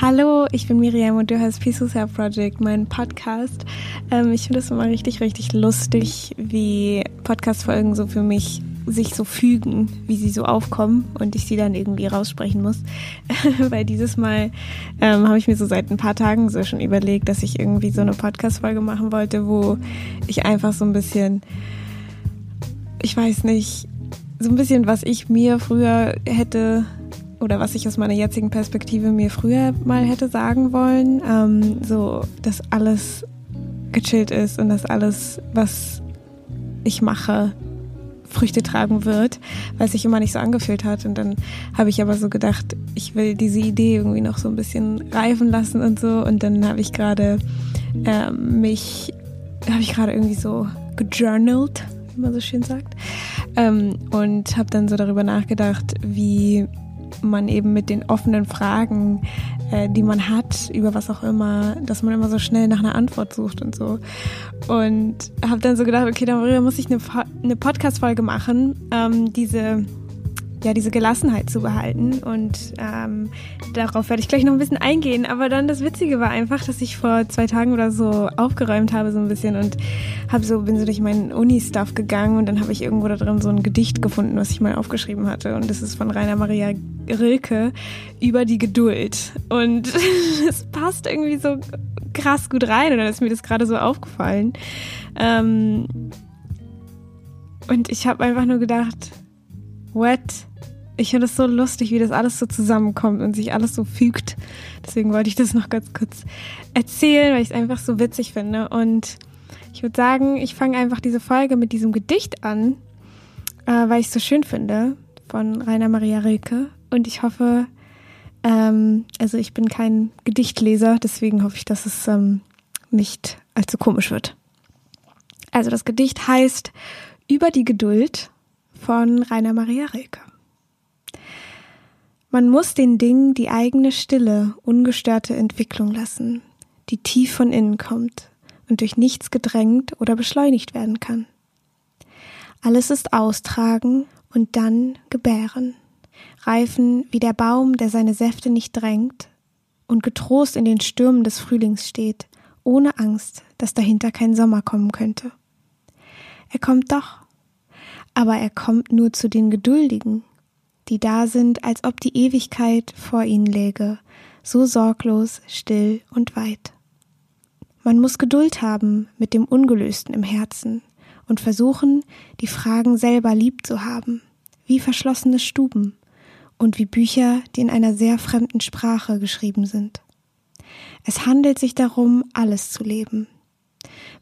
Hallo, ich bin Miriam und du hörst Peaceful Self Project, mein Podcast. Ähm, ich finde es immer richtig, richtig lustig, wie Podcast-Folgen so für mich sich so fügen, wie sie so aufkommen und ich sie dann irgendwie raussprechen muss. Weil dieses Mal ähm, habe ich mir so seit ein paar Tagen so schon überlegt, dass ich irgendwie so eine Podcast-Folge machen wollte, wo ich einfach so ein bisschen, ich weiß nicht, so ein bisschen, was ich mir früher hätte oder was ich aus meiner jetzigen Perspektive mir früher mal hätte sagen wollen, ähm, so, dass alles gechillt ist und dass alles, was ich mache, Früchte tragen wird, weil sich immer nicht so angefühlt hat. Und dann habe ich aber so gedacht, ich will diese Idee irgendwie noch so ein bisschen reifen lassen und so. Und dann habe ich gerade äh, mich, habe ich gerade irgendwie so gejournalt, wie man so schön sagt. Ähm, und habe dann so darüber nachgedacht, wie man eben mit den offenen Fragen, äh, die man hat, über was auch immer, dass man immer so schnell nach einer Antwort sucht und so. Und habe dann so gedacht, okay, darüber muss ich eine, eine Podcast-Folge machen, ähm, diese ja, diese Gelassenheit zu behalten. Und ähm, darauf werde ich gleich noch ein bisschen eingehen. Aber dann das Witzige war einfach, dass ich vor zwei Tagen oder so aufgeräumt habe so ein bisschen und habe so bin so durch meinen Uni-Stuff gegangen und dann habe ich irgendwo da drin so ein Gedicht gefunden, was ich mal aufgeschrieben hatte. Und das ist von Rainer Maria Rilke über die Geduld. Und es passt irgendwie so krass gut rein. Und dann ist mir das gerade so aufgefallen. Ähm, und ich habe einfach nur gedacht, what? Ich finde es so lustig, wie das alles so zusammenkommt und sich alles so fügt. Deswegen wollte ich das noch ganz kurz erzählen, weil ich es einfach so witzig finde. Und ich würde sagen, ich fange einfach diese Folge mit diesem Gedicht an, äh, weil ich es so schön finde, von Rainer Maria Rilke. Und ich hoffe, ähm, also ich bin kein Gedichtleser, deswegen hoffe ich, dass es ähm, nicht allzu komisch wird. Also das Gedicht heißt Über die Geduld von Rainer Maria Rilke. Man muss den Dingen die eigene stille, ungestörte Entwicklung lassen, die tief von innen kommt und durch nichts gedrängt oder beschleunigt werden kann. Alles ist austragen und dann gebären, reifen wie der Baum, der seine Säfte nicht drängt und getrost in den Stürmen des Frühlings steht, ohne Angst, dass dahinter kein Sommer kommen könnte. Er kommt doch, aber er kommt nur zu den Geduldigen, die da sind, als ob die Ewigkeit vor ihnen läge, so sorglos, still und weit. Man muss Geduld haben mit dem Ungelösten im Herzen und versuchen, die Fragen selber lieb zu haben, wie verschlossene Stuben und wie Bücher, die in einer sehr fremden Sprache geschrieben sind. Es handelt sich darum, alles zu leben.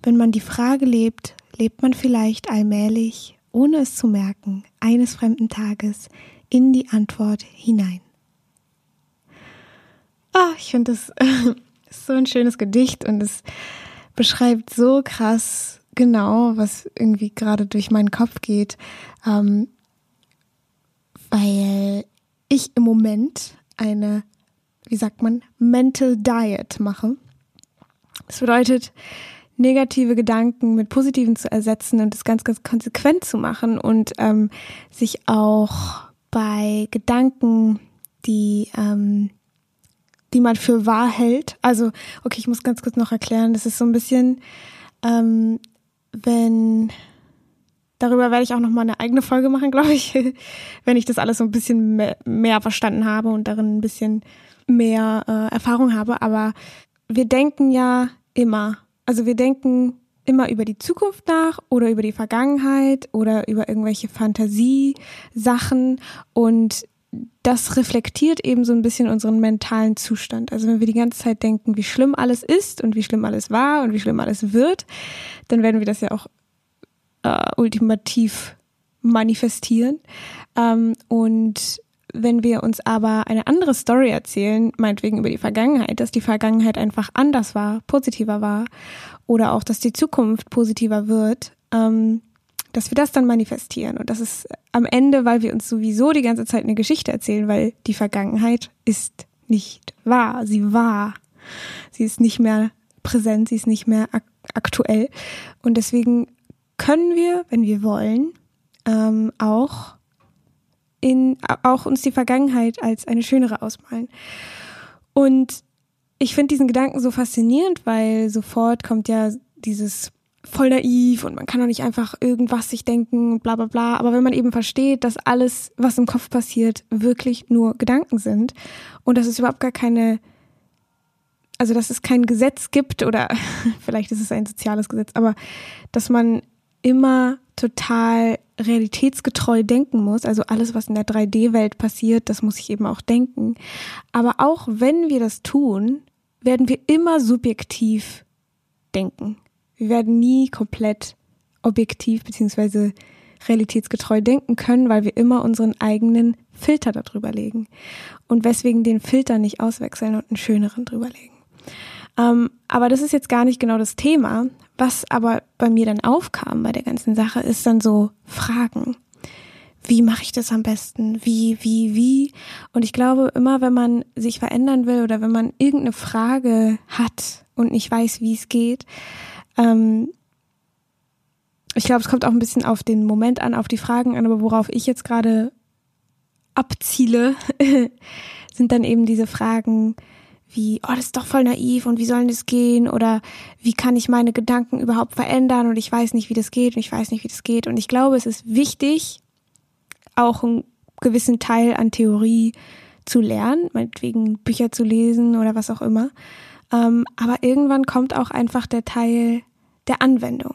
Wenn man die Frage lebt, lebt man vielleicht allmählich, ohne es zu merken, eines fremden Tages in die Antwort hinein. Oh, ich finde das ist so ein schönes Gedicht und es beschreibt so krass genau, was irgendwie gerade durch meinen Kopf geht, ähm, weil ich im Moment eine, wie sagt man, Mental Diet mache. Das bedeutet, negative Gedanken mit positiven zu ersetzen und das ganz, ganz konsequent zu machen und ähm, sich auch bei Gedanken, die, ähm, die man für wahr hält. Also, okay, ich muss ganz kurz noch erklären, das ist so ein bisschen, ähm, wenn, darüber werde ich auch noch mal eine eigene Folge machen, glaube ich, wenn ich das alles so ein bisschen mehr, mehr verstanden habe und darin ein bisschen mehr äh, Erfahrung habe. Aber wir denken ja immer, also wir denken immer über die Zukunft nach oder über die Vergangenheit oder über irgendwelche Fantasiesachen und das reflektiert eben so ein bisschen unseren mentalen Zustand. Also wenn wir die ganze Zeit denken, wie schlimm alles ist und wie schlimm alles war und wie schlimm alles wird, dann werden wir das ja auch äh, ultimativ manifestieren. Ähm, und wenn wir uns aber eine andere Story erzählen, meinetwegen über die Vergangenheit, dass die Vergangenheit einfach anders war, positiver war oder auch, dass die Zukunft positiver wird, ähm, dass wir das dann manifestieren. Und das ist am Ende, weil wir uns sowieso die ganze Zeit eine Geschichte erzählen, weil die Vergangenheit ist nicht wahr. Sie war. Sie ist nicht mehr präsent, sie ist nicht mehr ak aktuell. Und deswegen können wir, wenn wir wollen, ähm, auch in, auch uns die Vergangenheit als eine schönere ausmalen. Und ich finde diesen Gedanken so faszinierend, weil sofort kommt ja dieses voll naiv und man kann doch nicht einfach irgendwas sich denken, bla bla bla. Aber wenn man eben versteht, dass alles, was im Kopf passiert, wirklich nur Gedanken sind und dass es überhaupt gar keine, also dass es kein Gesetz gibt oder vielleicht ist es ein soziales Gesetz, aber dass man immer total realitätsgetreu denken muss. Also alles, was in der 3D-Welt passiert, das muss ich eben auch denken. Aber auch wenn wir das tun, werden wir immer subjektiv denken. Wir werden nie komplett objektiv beziehungsweise realitätsgetreu denken können, weil wir immer unseren eigenen Filter darüber legen. Und weswegen den Filter nicht auswechseln und einen schöneren drüber legen. Ähm, aber das ist jetzt gar nicht genau das Thema. Was aber bei mir dann aufkam bei der ganzen Sache, ist dann so Fragen. Wie mache ich das am besten? Wie, wie, wie? Und ich glaube, immer wenn man sich verändern will oder wenn man irgendeine Frage hat und nicht weiß, wie es geht, ähm, ich glaube, es kommt auch ein bisschen auf den Moment an, auf die Fragen an, aber worauf ich jetzt gerade abziele, sind dann eben diese Fragen, wie, oh, das ist doch voll naiv und wie soll das gehen oder wie kann ich meine Gedanken überhaupt verändern und ich weiß nicht, wie das geht und ich weiß nicht, wie das geht. Und ich glaube, es ist wichtig, auch einen gewissen Teil an Theorie zu lernen, meinetwegen Bücher zu lesen oder was auch immer. Ähm, aber irgendwann kommt auch einfach der Teil der Anwendung.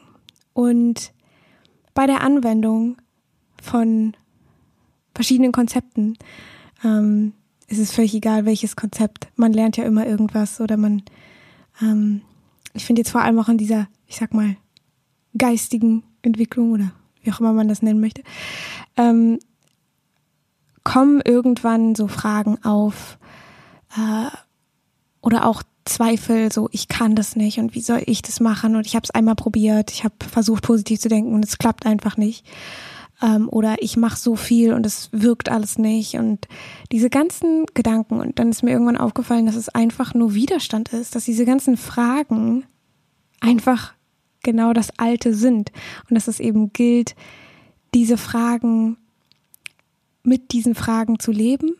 Und bei der Anwendung von verschiedenen Konzepten ähm, es ist völlig egal, welches Konzept. Man lernt ja immer irgendwas oder man, ähm, ich finde jetzt vor allem auch in dieser, ich sag mal, geistigen Entwicklung oder wie auch immer man das nennen möchte, ähm, kommen irgendwann so Fragen auf äh, oder auch Zweifel, so ich kann das nicht und wie soll ich das machen und ich habe es einmal probiert, ich habe versucht positiv zu denken und es klappt einfach nicht ähm, oder ich mache so viel und es wirkt alles nicht. Und diese ganzen Gedanken und dann ist mir irgendwann aufgefallen, dass es einfach nur Widerstand ist, dass diese ganzen Fragen einfach genau das Alte sind. Und dass es eben gilt, diese Fragen mit diesen Fragen zu leben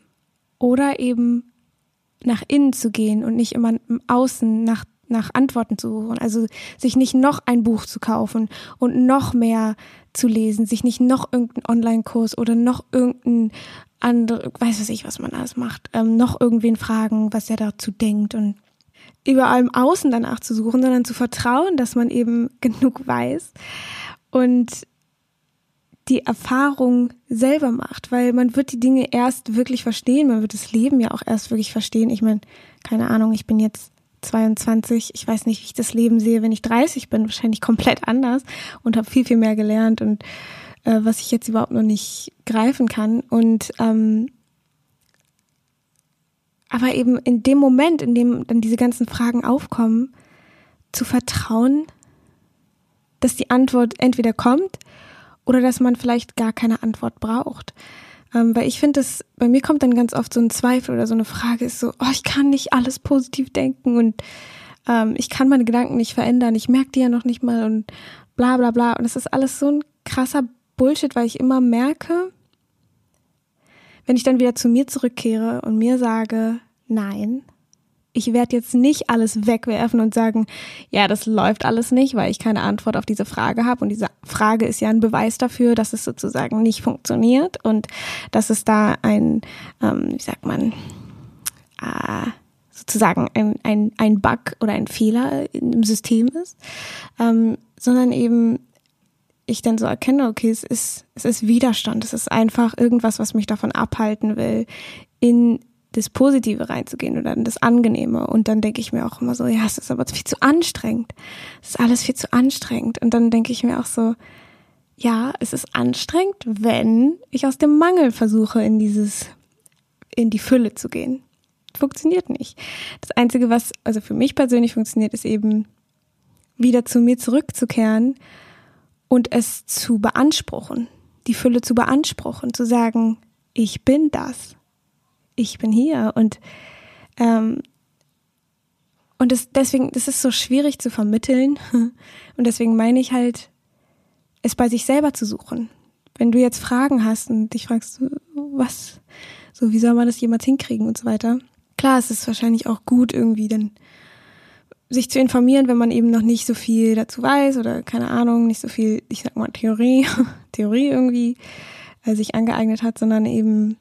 oder eben nach innen zu gehen und nicht immer im Außen nach nach Antworten zu suchen. Also sich nicht noch ein Buch zu kaufen und noch mehr zu lesen, sich nicht noch irgendeinen Online-Kurs oder noch irgendein andere, weiß was ich, was man alles macht, ähm, noch irgendwen fragen, was er dazu denkt und überall im Außen danach zu suchen, sondern zu vertrauen, dass man eben genug weiß und die Erfahrung selber macht, weil man wird die Dinge erst wirklich verstehen, man wird das Leben ja auch erst wirklich verstehen. Ich meine, keine Ahnung, ich bin jetzt 22. Ich weiß nicht, wie ich das Leben sehe, wenn ich 30 bin. Wahrscheinlich komplett anders und habe viel, viel mehr gelernt und äh, was ich jetzt überhaupt noch nicht greifen kann. Und ähm, aber eben in dem Moment, in dem dann diese ganzen Fragen aufkommen, zu vertrauen, dass die Antwort entweder kommt oder dass man vielleicht gar keine Antwort braucht. Ähm, weil ich finde, dass bei mir kommt dann ganz oft so ein Zweifel oder so eine Frage ist so, oh, ich kann nicht alles positiv denken und ähm, ich kann meine Gedanken nicht verändern, ich merke die ja noch nicht mal und bla bla bla. Und das ist alles so ein krasser Bullshit, weil ich immer merke, wenn ich dann wieder zu mir zurückkehre und mir sage, nein, ich werde jetzt nicht alles wegwerfen und sagen, ja, das läuft alles nicht, weil ich keine Antwort auf diese Frage habe. Und diese Frage ist ja ein Beweis dafür, dass es sozusagen nicht funktioniert und dass es da ein, ähm, wie sagt man, äh, sozusagen ein, ein, ein Bug oder ein Fehler im System ist, ähm, sondern eben ich dann so erkenne, okay, es ist, es ist Widerstand, es ist einfach irgendwas, was mich davon abhalten will, in das Positive reinzugehen oder in das Angenehme. Und dann denke ich mir auch immer so, ja, es ist aber viel zu anstrengend. Es ist alles viel zu anstrengend. Und dann denke ich mir auch so, ja, es ist anstrengend, wenn ich aus dem Mangel versuche, in dieses, in die Fülle zu gehen. Funktioniert nicht. Das Einzige, was also für mich persönlich funktioniert, ist eben wieder zu mir zurückzukehren und es zu beanspruchen, die Fülle zu beanspruchen, zu sagen, ich bin das ich bin hier. Und ähm, und das, deswegen, das ist so schwierig zu vermitteln. Und deswegen meine ich halt, es bei sich selber zu suchen. Wenn du jetzt Fragen hast und dich fragst, was, so wie soll man das jemals hinkriegen und so weiter, Klar, es ist wahrscheinlich auch gut, irgendwie dann sich zu informieren, wenn man eben noch nicht so viel dazu weiß oder keine Ahnung, nicht so viel, ich sag mal, Theorie, Theorie irgendwie äh, sich angeeignet hat, sondern eben,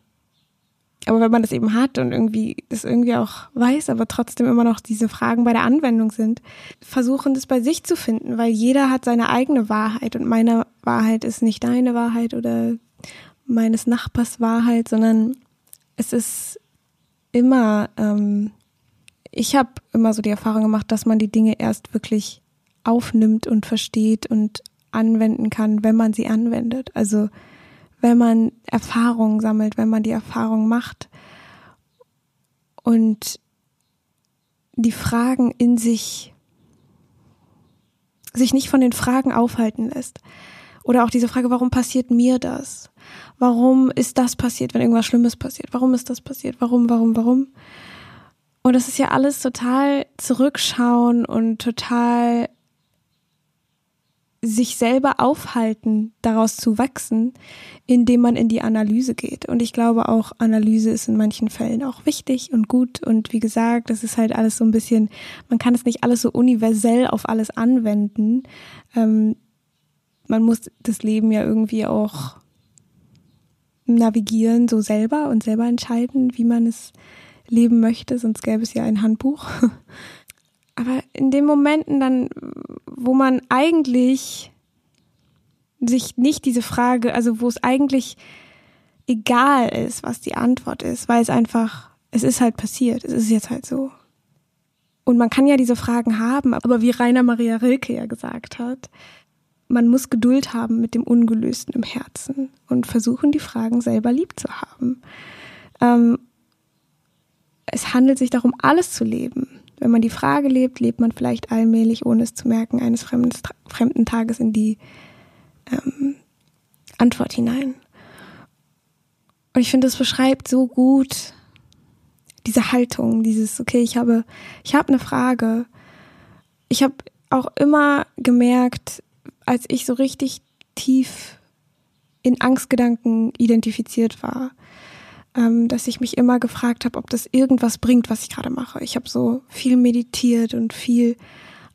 aber wenn man das eben hat und irgendwie das irgendwie auch weiß, aber trotzdem immer noch diese Fragen bei der Anwendung sind, versuchen das bei sich zu finden, weil jeder hat seine eigene Wahrheit und meine Wahrheit ist nicht deine Wahrheit oder meines Nachbars Wahrheit, sondern es ist immer, ähm, ich habe immer so die Erfahrung gemacht, dass man die Dinge erst wirklich aufnimmt und versteht und anwenden kann, wenn man sie anwendet. Also wenn man Erfahrungen sammelt, wenn man die Erfahrung macht und die Fragen in sich sich nicht von den Fragen aufhalten lässt. Oder auch diese Frage, warum passiert mir das? Warum ist das passiert, wenn irgendwas Schlimmes passiert? Warum ist das passiert? Warum, warum, warum? Und das ist ja alles total zurückschauen und total sich selber aufhalten, daraus zu wachsen, indem man in die Analyse geht. Und ich glaube auch, Analyse ist in manchen Fällen auch wichtig und gut. Und wie gesagt, das ist halt alles so ein bisschen, man kann es nicht alles so universell auf alles anwenden. Ähm, man muss das Leben ja irgendwie auch navigieren, so selber und selber entscheiden, wie man es leben möchte, sonst gäbe es ja ein Handbuch. Aber in den Momenten dann, wo man eigentlich sich nicht diese Frage, also wo es eigentlich egal ist, was die Antwort ist, weil es einfach, es ist halt passiert, es ist jetzt halt so. Und man kann ja diese Fragen haben, aber wie Rainer Maria Rilke ja gesagt hat, man muss Geduld haben mit dem Ungelösten im Herzen und versuchen, die Fragen selber lieb zu haben. Ähm, es handelt sich darum, alles zu leben. Wenn man die Frage lebt, lebt man vielleicht allmählich, ohne es zu merken, eines fremden, fremden Tages in die ähm, Antwort hinein. Und ich finde, es beschreibt so gut diese Haltung, dieses, okay, ich habe, ich habe eine Frage. Ich habe auch immer gemerkt, als ich so richtig tief in Angstgedanken identifiziert war, ähm, dass ich mich immer gefragt habe, ob das irgendwas bringt, was ich gerade mache. Ich habe so viel meditiert und viel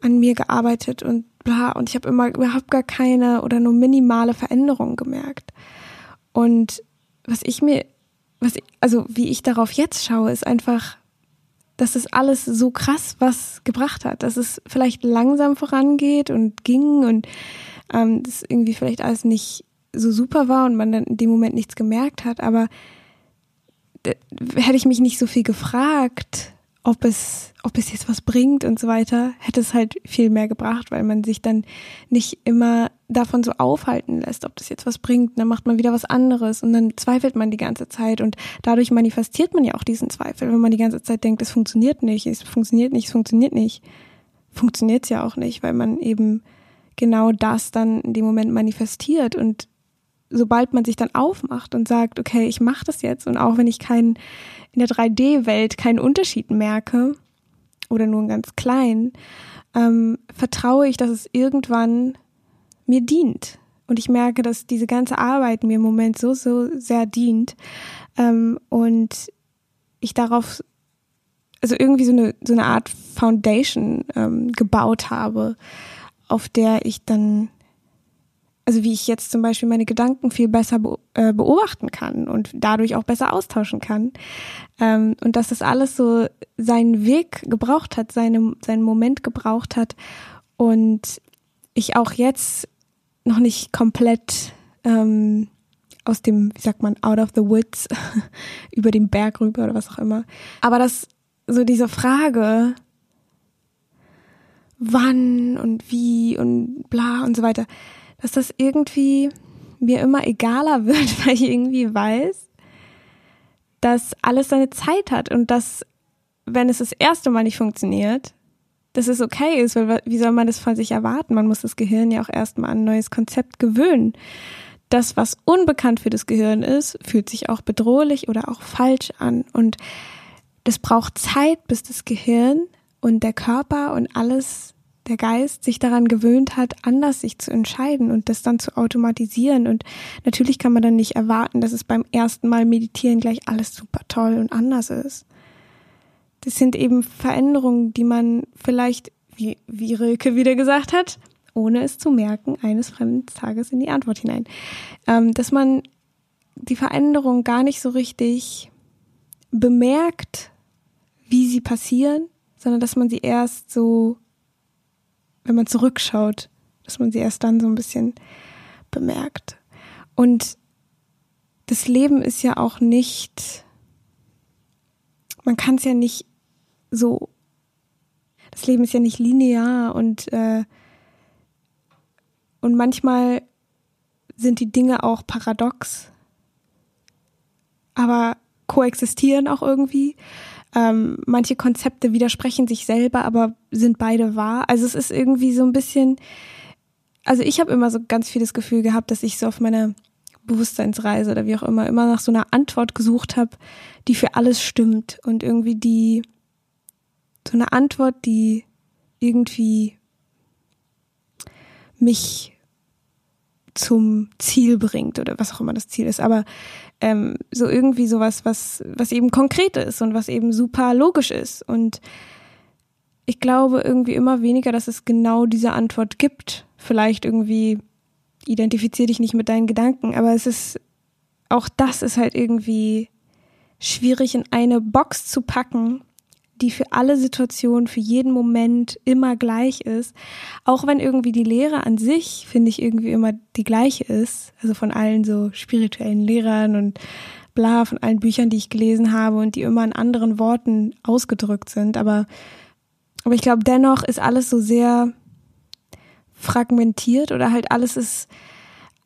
an mir gearbeitet und bla und ich habe immer überhaupt gar keine oder nur minimale Veränderungen gemerkt. Und was ich mir, was ich, also wie ich darauf jetzt schaue, ist einfach, dass es alles so krass was gebracht hat, dass es vielleicht langsam vorangeht und ging und ähm, das irgendwie vielleicht alles nicht so super war und man dann in dem Moment nichts gemerkt hat, aber hätte ich mich nicht so viel gefragt, ob es, ob es jetzt was bringt und so weiter, hätte es halt viel mehr gebracht, weil man sich dann nicht immer davon so aufhalten lässt, ob das jetzt was bringt. Dann macht man wieder was anderes und dann zweifelt man die ganze Zeit und dadurch manifestiert man ja auch diesen Zweifel, wenn man die ganze Zeit denkt, es funktioniert nicht, es funktioniert nicht, es funktioniert nicht. Funktioniert es ja auch nicht, weil man eben genau das dann in dem Moment manifestiert und sobald man sich dann aufmacht und sagt, okay, ich mache das jetzt und auch wenn ich keinen in der 3D-Welt keinen Unterschied merke oder nur einen ganz kleinen, ähm, vertraue ich, dass es irgendwann mir dient. Und ich merke, dass diese ganze Arbeit mir im Moment so, so sehr dient. Ähm, und ich darauf, also irgendwie so eine, so eine Art Foundation ähm, gebaut habe, auf der ich dann also wie ich jetzt zum Beispiel meine Gedanken viel besser äh, beobachten kann und dadurch auch besser austauschen kann. Ähm, und dass das alles so seinen Weg gebraucht hat, seine, seinen Moment gebraucht hat und ich auch jetzt noch nicht komplett ähm, aus dem, wie sagt man, out of the woods, über den Berg rüber oder was auch immer. Aber dass so diese Frage, wann und wie und bla und so weiter, dass das irgendwie mir immer egaler wird, weil ich irgendwie weiß, dass alles seine Zeit hat und dass, wenn es das erste Mal nicht funktioniert, dass es okay ist, weil wie soll man das von sich erwarten? Man muss das Gehirn ja auch erstmal an ein neues Konzept gewöhnen. Das, was unbekannt für das Gehirn ist, fühlt sich auch bedrohlich oder auch falsch an. Und das braucht Zeit, bis das Gehirn und der Körper und alles der Geist sich daran gewöhnt hat, anders sich zu entscheiden und das dann zu automatisieren. Und natürlich kann man dann nicht erwarten, dass es beim ersten Mal meditieren gleich alles super toll und anders ist. das sind eben Veränderungen, die man vielleicht, wie, wie Rilke wieder gesagt hat, ohne es zu merken, eines fremden Tages in die Antwort hinein. Ähm, dass man die Veränderung gar nicht so richtig bemerkt, wie sie passieren, sondern dass man sie erst so, wenn man zurückschaut, dass man sie erst dann so ein bisschen bemerkt. Und das Leben ist ja auch nicht, man kann es ja nicht so, das Leben ist ja nicht linear und, äh, und manchmal sind die Dinge auch paradox, aber koexistieren auch irgendwie. Ähm, manche Konzepte widersprechen sich selber, aber sind beide wahr. Also es ist irgendwie so ein bisschen, also ich habe immer so ganz viel das Gefühl gehabt, dass ich so auf meiner Bewusstseinsreise oder wie auch immer immer nach so einer Antwort gesucht habe, die für alles stimmt und irgendwie die so eine Antwort, die irgendwie mich zum Ziel bringt oder was auch immer das Ziel ist, aber ähm, so irgendwie sowas, was was eben konkret ist und was eben super logisch ist und ich glaube irgendwie immer weniger, dass es genau diese Antwort gibt. Vielleicht irgendwie identifizier dich nicht mit deinen Gedanken, aber es ist auch das ist halt irgendwie schwierig in eine Box zu packen, die für alle Situationen, für jeden Moment immer gleich ist. Auch wenn irgendwie die Lehre an sich, finde ich, irgendwie immer die gleiche ist. Also von allen so spirituellen Lehrern und bla, von allen Büchern, die ich gelesen habe und die immer in anderen Worten ausgedrückt sind. Aber, aber ich glaube, dennoch ist alles so sehr fragmentiert oder halt alles ist,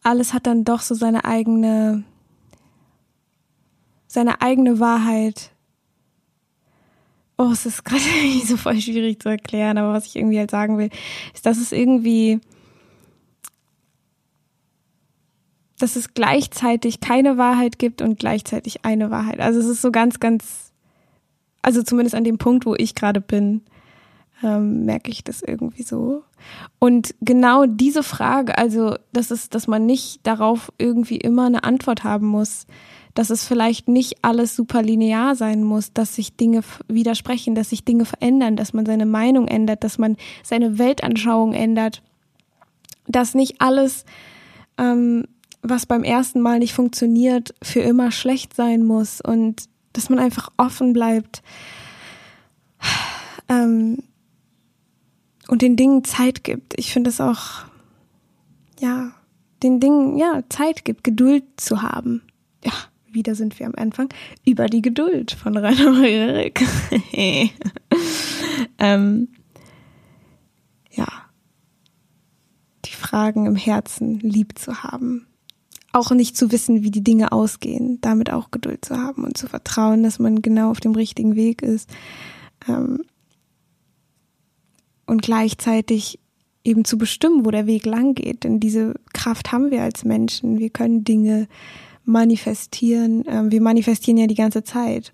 alles hat dann doch so seine eigene, seine eigene Wahrheit oh, es ist gerade so voll schwierig zu erklären, aber was ich irgendwie halt sagen will, ist, dass es irgendwie, dass es gleichzeitig keine Wahrheit gibt und gleichzeitig eine Wahrheit. Also es ist so ganz, ganz, also zumindest an dem Punkt, wo ich gerade bin, ähm, merke ich das irgendwie so. Und genau diese Frage, also das ist, dass man nicht darauf irgendwie immer eine Antwort haben muss, dass es vielleicht nicht alles super linear sein muss, dass sich Dinge widersprechen, dass sich Dinge verändern, dass man seine Meinung ändert, dass man seine Weltanschauung ändert, dass nicht alles, ähm, was beim ersten Mal nicht funktioniert, für immer schlecht sein muss und dass man einfach offen bleibt ähm, und den Dingen Zeit gibt. Ich finde es auch, ja, den Dingen, ja, Zeit gibt, Geduld zu haben. Ja, wieder sind wir am Anfang, über die Geduld von Rainer Erik. ähm, ja, die Fragen im Herzen lieb zu haben. Auch nicht zu wissen, wie die Dinge ausgehen, damit auch Geduld zu haben und zu vertrauen, dass man genau auf dem richtigen Weg ist. Ähm, und gleichzeitig eben zu bestimmen, wo der Weg lang geht. Denn diese Kraft haben wir als Menschen. Wir können Dinge manifestieren. Ähm, wir manifestieren ja die ganze Zeit.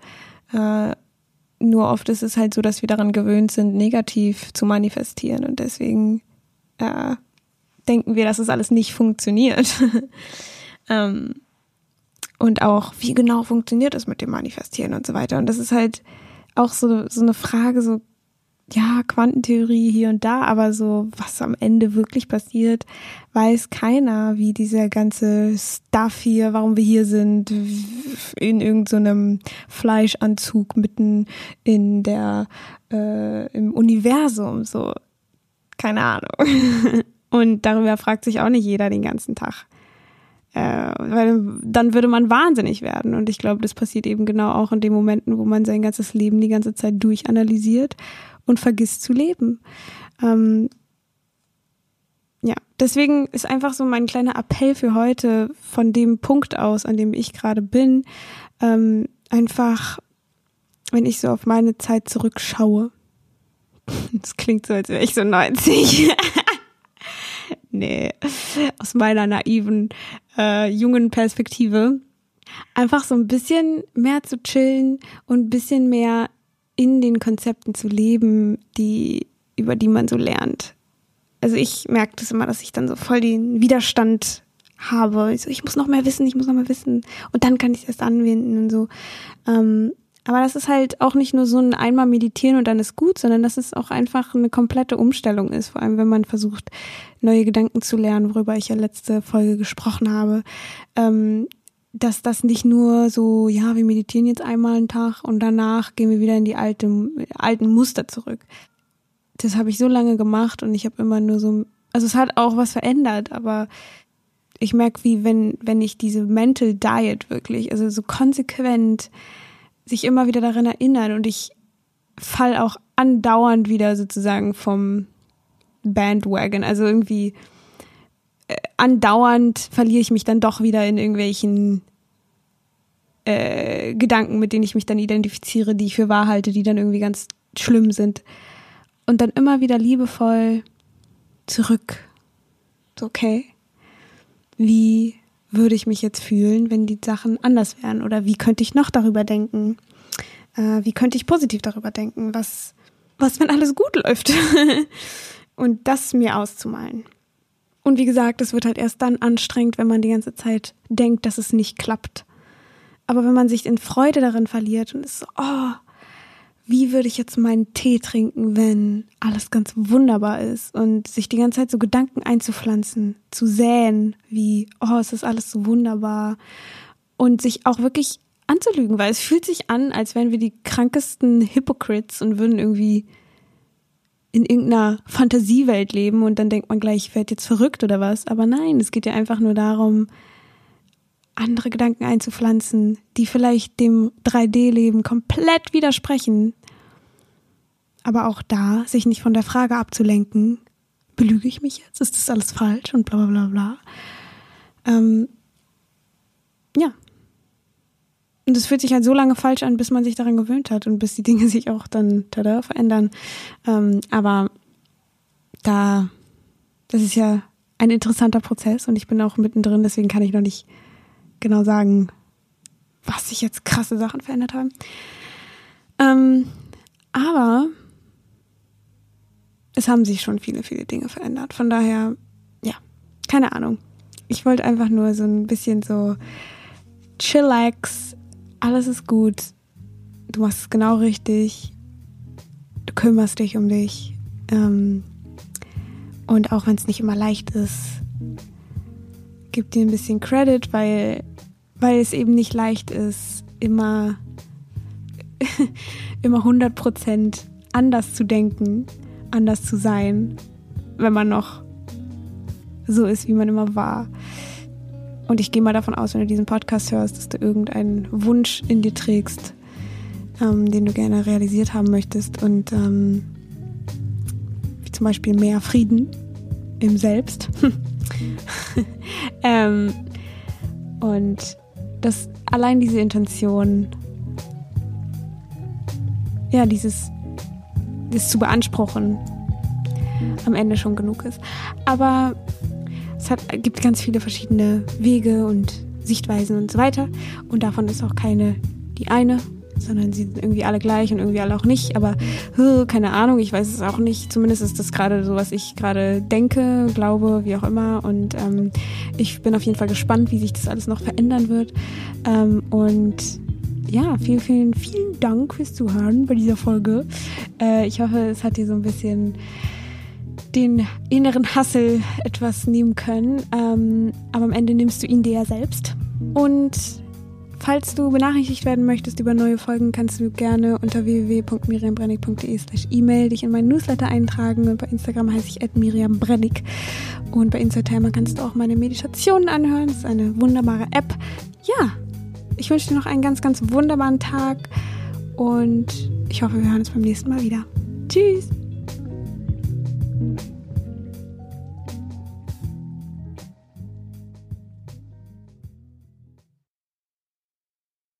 Äh, nur oft ist es halt so, dass wir daran gewöhnt sind, negativ zu manifestieren. Und deswegen äh, denken wir, dass es alles nicht funktioniert. ähm, und auch, wie genau funktioniert es mit dem Manifestieren und so weiter. Und das ist halt auch so, so eine Frage, so ja, Quantentheorie hier und da, aber so, was am Ende wirklich passiert, weiß keiner, wie dieser ganze Stuff hier, warum wir hier sind, in irgendeinem so Fleischanzug mitten in der, äh, im Universum, so. Keine Ahnung. Und darüber fragt sich auch nicht jeder den ganzen Tag. Äh, weil dann würde man wahnsinnig werden. Und ich glaube, das passiert eben genau auch in den Momenten, wo man sein ganzes Leben die ganze Zeit durchanalysiert und vergisst zu leben. Ähm, ja, deswegen ist einfach so mein kleiner Appell für heute von dem Punkt aus, an dem ich gerade bin, ähm, einfach, wenn ich so auf meine Zeit zurückschaue. Das klingt so, als wäre ich so 90. nee, aus meiner naiven, äh, jungen Perspektive. Einfach so ein bisschen mehr zu chillen und ein bisschen mehr in den Konzepten zu leben, die, über die man so lernt. Also ich merke das immer, dass ich dann so voll den Widerstand habe. Ich, so, ich muss noch mehr wissen, ich muss noch mehr wissen. Und dann kann ich es erst anwenden und so. Ähm, Aber das ist halt auch nicht nur so ein einmal meditieren und dann ist gut, sondern dass es auch einfach eine komplette Umstellung ist, vor allem wenn man versucht, neue Gedanken zu lernen, worüber ich ja letzte Folge gesprochen habe. Ähm, dass das nicht nur so, ja, wir meditieren jetzt einmal einen Tag und danach gehen wir wieder in die alte, alten Muster zurück. Das habe ich so lange gemacht und ich habe immer nur so, also es hat auch was verändert, aber ich merke, wie wenn, wenn ich diese Mental Diet wirklich, also so konsequent sich immer wieder daran erinnern und ich fall auch andauernd wieder sozusagen vom Bandwagon, also irgendwie andauernd verliere ich mich dann doch wieder in irgendwelchen äh, Gedanken, mit denen ich mich dann identifiziere, die ich für wahr halte, die dann irgendwie ganz schlimm sind. Und dann immer wieder liebevoll zurück. Okay. Wie würde ich mich jetzt fühlen, wenn die Sachen anders wären? Oder wie könnte ich noch darüber denken? Äh, wie könnte ich positiv darüber denken? Was, was, wenn alles gut läuft? Und das mir auszumalen. Und wie gesagt, es wird halt erst dann anstrengend, wenn man die ganze Zeit denkt, dass es nicht klappt. Aber wenn man sich in Freude darin verliert und ist so, oh, wie würde ich jetzt meinen Tee trinken, wenn alles ganz wunderbar ist und sich die ganze Zeit so Gedanken einzupflanzen, zu säen, wie, oh, es ist alles so wunderbar und sich auch wirklich anzulügen, weil es fühlt sich an, als wären wir die krankesten Hypocrites und würden irgendwie in irgendeiner Fantasiewelt leben und dann denkt man gleich, ich werde jetzt verrückt oder was. Aber nein, es geht ja einfach nur darum, andere Gedanken einzupflanzen, die vielleicht dem 3D-Leben komplett widersprechen. Aber auch da, sich nicht von der Frage abzulenken, belüge ich mich jetzt? Ist das alles falsch? Und bla bla bla bla. Ähm, ja, und es fühlt sich halt so lange falsch an, bis man sich daran gewöhnt hat und bis die Dinge sich auch dann tada, verändern. Ähm, aber da, das ist ja ein interessanter Prozess und ich bin auch mittendrin, deswegen kann ich noch nicht genau sagen, was sich jetzt krasse Sachen verändert haben. Ähm, aber es haben sich schon viele, viele Dinge verändert. Von daher, ja, keine Ahnung. Ich wollte einfach nur so ein bisschen so chillax alles ist gut, du machst es genau richtig, du kümmerst dich um dich. Ähm, und auch wenn es nicht immer leicht ist, gib dir ein bisschen Credit, weil, weil es eben nicht leicht ist, immer, immer 100% anders zu denken, anders zu sein, wenn man noch so ist, wie man immer war. Und ich gehe mal davon aus, wenn du diesen Podcast hörst, dass du irgendeinen Wunsch in dir trägst, ähm, den du gerne realisiert haben möchtest. Und ähm, wie zum Beispiel mehr Frieden im Selbst. ähm, und dass allein diese Intention, ja, dieses, das zu beanspruchen, am Ende schon genug ist. Aber es hat, gibt ganz viele verschiedene Wege und Sichtweisen und so weiter. Und davon ist auch keine die eine, sondern sie sind irgendwie alle gleich und irgendwie alle auch nicht. Aber keine Ahnung, ich weiß es auch nicht. Zumindest ist das gerade so, was ich gerade denke, glaube, wie auch immer. Und ähm, ich bin auf jeden Fall gespannt, wie sich das alles noch verändern wird. Ähm, und ja, vielen, vielen, vielen Dank fürs Zuhören bei dieser Folge. Äh, ich hoffe, es hat dir so ein bisschen den inneren Hassel etwas nehmen können. Ähm, aber am Ende nimmst du ihn dir ja selbst. Und falls du benachrichtigt werden möchtest über neue Folgen, kannst du gerne unter www.miriambrennig.de slash e-mail dich in meinen Newsletter eintragen. Und bei Instagram heiße ich miriambrennig. Und bei Instagram kannst du auch meine Meditationen anhören. Das ist eine wunderbare App. Ja, ich wünsche dir noch einen ganz, ganz wunderbaren Tag und ich hoffe, wir hören uns beim nächsten Mal wieder. Tschüss!